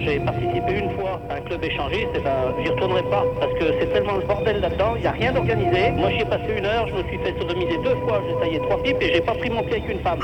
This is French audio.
J'ai participé une fois à un club échangiste, et ben j'y retournerai pas parce que c'est tellement le bordel là-dedans, il n'y a rien d'organisé. Moi j'y ai passé une heure, je me suis fait sodomiser deux fois, j'ai taillé trois pipes et j'ai pas pris mon pied avec une femme.